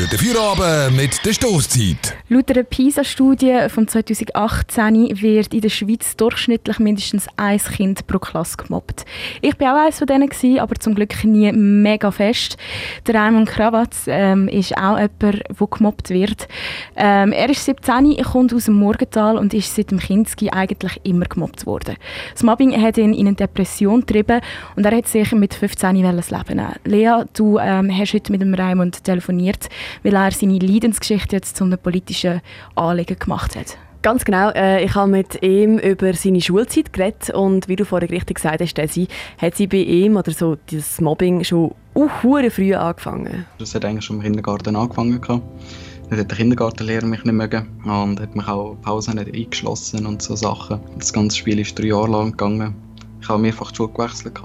Guten Feierabend mit der Stoßzeit. Laut einer PISA-Studie von 2018 wird in der Schweiz durchschnittlich mindestens ein Kind pro Klasse gemobbt. Ich war auch eines von denen, aber zum Glück nie mega fest. Der Raimund Kravatz ähm, ist auch jemand, der gemobbt wird. Ähm, er ist 17, kommt aus dem Morgental und ist seit dem Kinski eigentlich immer gemobbt worden. Das Mobbing hat ihn in eine Depression getrieben und er hat sich mit 15 das Leben nehmen. Lea, du ähm, hast heute mit dem Raimund telefoniert weil er seine Leidensgeschichte jetzt zu einem politischen Anliegen gemacht hat. Ganz genau. Äh, ich habe mit ihm über seine Schulzeit geredet und wie du vorhin richtig gesagt hast, Desi, hat sie bei ihm oder so dieses Mobbing schon uh, früh angefangen. Das hat eigentlich schon im Kindergarten angefangen. Dann hat der Kindergartenlehrer mich nicht mögen und hat mich auch Pause nicht eingeschlossen und so Sachen. Das ganze Spiel ist drei Jahre lang gegangen. Ich habe mehrfach die Schule gewechselt.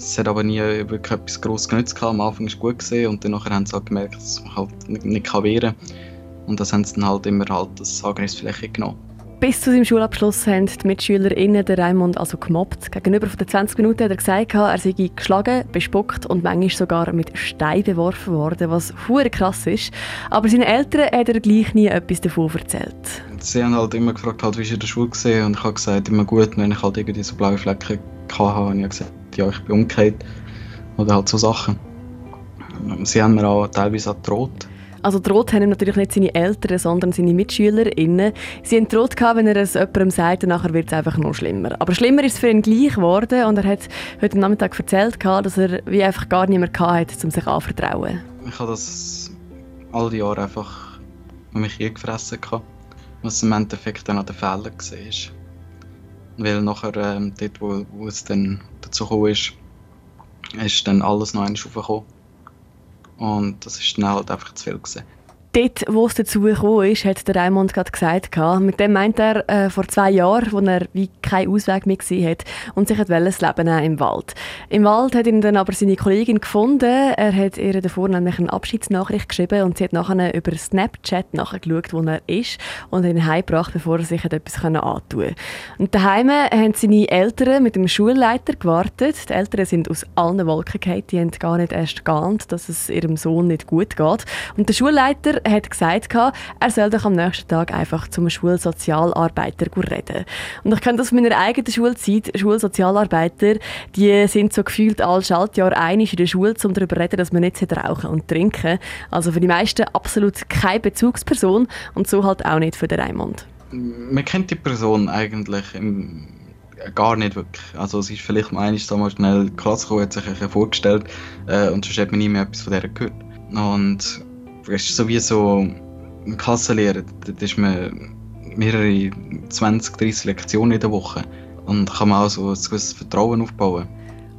Es hat aber nie wirklich etwas gross genutzt. Am Anfang war es gut gesehen und dann haben sie halt gemerkt, dass man halt nicht, nicht wehren kann. Und das haben sie dann halt immer halt das Angriffsfläche genommen. Bis zu seinem Schulabschluss haben die MitschülerInnen den Raimund also gemobbt. Gegenüber von den 20 Minuten hat er gesagt, er sei geschlagen, bespuckt und manchmal sogar mit Steinen beworfen worden, was hure krass ist. Aber seinen Eltern hat er gleich nie etwas davon erzählt. Sie haben halt immer gefragt, halt, wie ist in der Schule gesehen und ich habe gesagt, immer gut, wenn ich halt irgendwie so blaue Flecken hatte, habe ich gesagt, ja, ich bin umgekehrt. Oder halt so Sachen. Sie haben mir auch teilweise auch gedroht. Also droht haben natürlich nicht seine Eltern, sondern seine MitschülerInnen. Sie haben droht, wenn er es jemandem sagt, nachher wird es einfach noch schlimmer. Aber schlimmer ist es für ihn gleich geworden und er hat heute Nachmittag erzählt, dass er wie einfach gar niemand hatte, um sich anzuvertrauen. Ich habe das all die Jahre einfach an mich eingefressen, was im Endeffekt dann an den Fehlern war. Weil nachher, ähm, dort wo, wo es dann dazu gekommen ist, ist dann alles noch einmal aufgekommen. Und das ist dann halt einfach zu viel gewesen dort, wo es dazu gekommen ist, hat der Raimund gerade gesagt, mit dem meint er äh, vor zwei Jahren, wo er wie keinen Ausweg mehr gesehen hat und sich das Leben nehmen im Wald. Im Wald hat ihn dann aber seine Kollegin gefunden. Er hat ihr davor nämlich eine Abschiedsnachricht geschrieben und sie hat nachher über Snapchat nachgeschaut, wo er ist und ihn heimgebracht, bevor er sich etwas antun konnte. Und daheim haben seine Eltern mit dem Schulleiter gewartet. Die Eltern sind aus allen Wolken gefallen, die haben gar nicht erst geahnt, dass es ihrem Sohn nicht gut geht. Und der Schulleiter hat gesagt, er soll doch am nächsten Tag einfach zum Schulsozialarbeiter reden. Und ich kenne das aus meiner eigenen Schulzeit. Schulsozialarbeiter, die sind so gefühlt alle Schaltjahr einig in der Schule, um darüber zu reden, dass man nicht rauchen und trinken Also für die meisten absolut keine Bezugsperson und so halt auch nicht für den Raimund. Man kennt die Person eigentlich gar nicht wirklich. Also sie ist vielleicht mal einmal mal schnell in die Klasse gekommen, hat sich vorgestellt äh, und sonst hat man nie mehr etwas von der gehört. Und es ist sowieso ein Klassenlehrer, da ist man mehrere 20, 30 Lektionen in der Woche und kann man auch so ein gewisses Vertrauen aufbauen.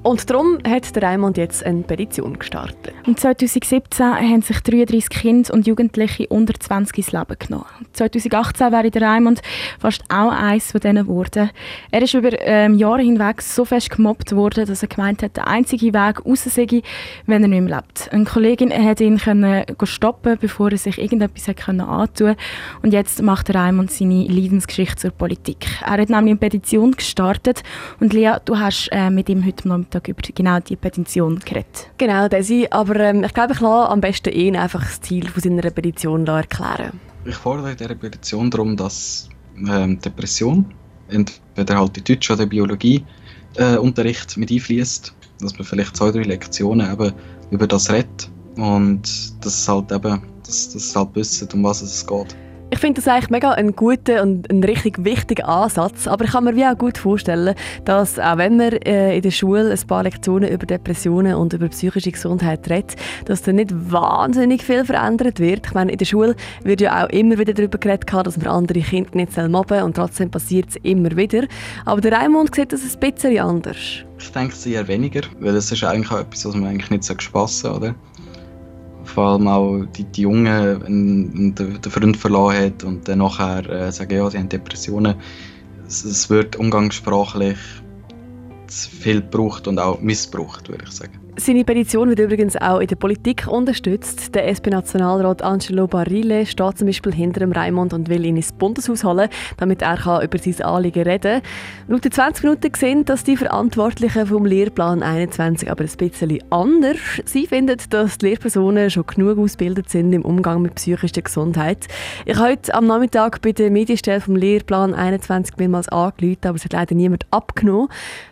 Und darum hat der Raimund jetzt eine Petition gestartet. Und 2017 haben sich 33 Kinder und Jugendliche unter 20 ins Leben genommen. 2018 wäre der Raimund fast auch eins von denen geworden. Er ist über ähm, Jahre hinweg so fest gemobbt worden, dass er gemeint hat, der einzige Weg raus sei, wenn er nicht mehr lebt. Eine Kollegin hat ihn können stoppen, bevor er sich irgendetwas hat können antun Und jetzt macht der Raimund seine Leidensgeschichte zur Politik. Er hat nämlich eine Petition gestartet und Lea, du hast äh, mit ihm heute noch Sonntag über genau die Petition geredet. Genau, Desi. Aber ähm, ich glaube, ich lasse am besten ihn einfach das Ziel von seiner Petition erklären. Ich fordere in dieser Petition darum, dass ähm, Depression, entweder halt in Deutsch oder Biologie, äh, Unterricht mit einfließt, dass man vielleicht zwei, drei Lektionen eben über das redet und dass es halt eben, dass, dass es halt wissen, um was es geht. Ich finde das eigentlich mega ein guter und ein richtig wichtiger Ansatz. Aber ich kann mir wie auch gut vorstellen, dass auch wenn man äh, in der Schule ein paar Lektionen über Depressionen und über psychische Gesundheit redet, dass dann nicht wahnsinnig viel verändert wird. Ich meine, in der Schule wird ja auch immer wieder darüber geredet, dass man andere Kinder nicht mobben soll und trotzdem passiert es immer wieder. Aber der Raimund sieht das ein bisschen anders. Ich denke eher weniger, weil es ist eigentlich auch etwas, was man eigentlich nicht so spassen oder? Vor allem auch die, die Jungen den, den Freund verloren hat und dann nachher äh, sagen, ja, sie haben Depressionen. Es, es wird umgangssprachlich viel gebraucht und auch missbraucht, würde ich sagen. Seine Petition wird übrigens auch in der Politik unterstützt. Der SP-Nationalrat Angelo Barile steht zum Beispiel hinter dem Raimond und will ihn ins Bundeshaus holen, damit er über sein Anliegen reden kann. Laut den 20 Minuten sehen, dass die Verantwortlichen vom Lehrplan 21 aber ein bisschen anders. Sie finden, dass die Lehrpersonen schon genug ausgebildet sind im Umgang mit psychischer Gesundheit. Ich habe heute am Nachmittag bei der Medienstelle vom Lehrplan 21 mehrmals angerufen, aber es hat leider niemand abgenommen.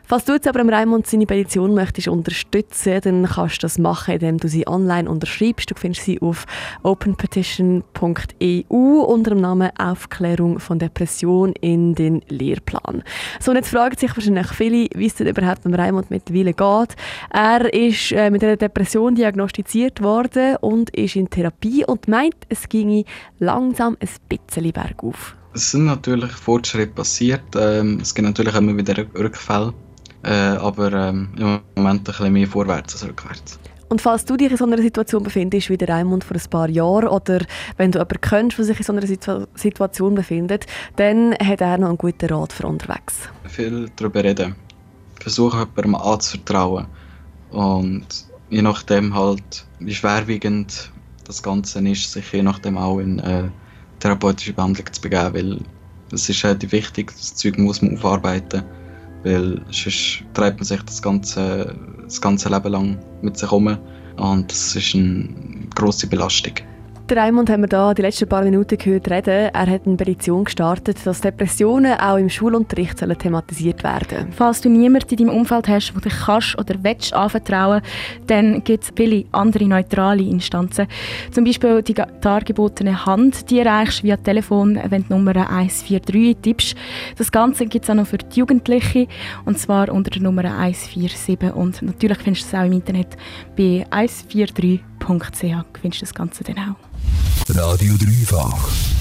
Falls du jetzt aber Raimond seine Petition möchtest unterstützen, dann kannst du das machen, indem du sie online unterschreibst. Du findest sie auf openpetition.eu unter dem Namen Aufklärung von Depression in den Lehrplan. So, und jetzt fragen sich wahrscheinlich viele, wie es denn überhaupt mit Raimond mittlerweile geht. Er ist äh, mit einer Depression diagnostiziert worden und ist in Therapie und meint, es ginge langsam ein bisschen bergauf. Es sind natürlich Fortschritte passiert. Ähm, es gibt natürlich immer wieder Rückfälle. Äh, aber ähm, im Moment ein bisschen mehr vorwärts als rückwärts. Und falls du dich in so einer Situation befindest wie der Raimund vor ein paar Jahren oder wenn du jemanden kennst, der sich in so einer Situ Situation befindet, dann hat er noch einen guten Rat für unterwegs. Viel darüber reden. Versuchen, jemandem anzuvertrauen. Und je nachdem halt, wie schwerwiegend das Ganze ist, sich je nachdem auch in äh, therapeutische Behandlung zu begeben, weil es ist halt wichtig, das Zeug muss man aufarbeiten weil sonst treibt man sich das ganze, das ganze Leben lang mit sich um und das ist eine grosse Belastung. Der Raimund haben wir da die letzten paar Minuten gehört reden. Er hat eine Petition gestartet, dass Depressionen auch im Schulunterricht sollen thematisiert werden Falls du niemanden in deinem Umfeld hast, wo dich kannst oder willst anvertrauen, dann gibt es viele andere neutrale Instanzen. Zum Beispiel die dargebotene Hand, die erreichst du via Telefon, wenn du Nummer 143 tippst. Das Ganze gibt es auch noch für die Jugendlichen, und zwar unter der Nummer 147. Und natürlich findest du es auch im Internet bei 143.ch findest du das Ganze dann auch. Radio Dreifach.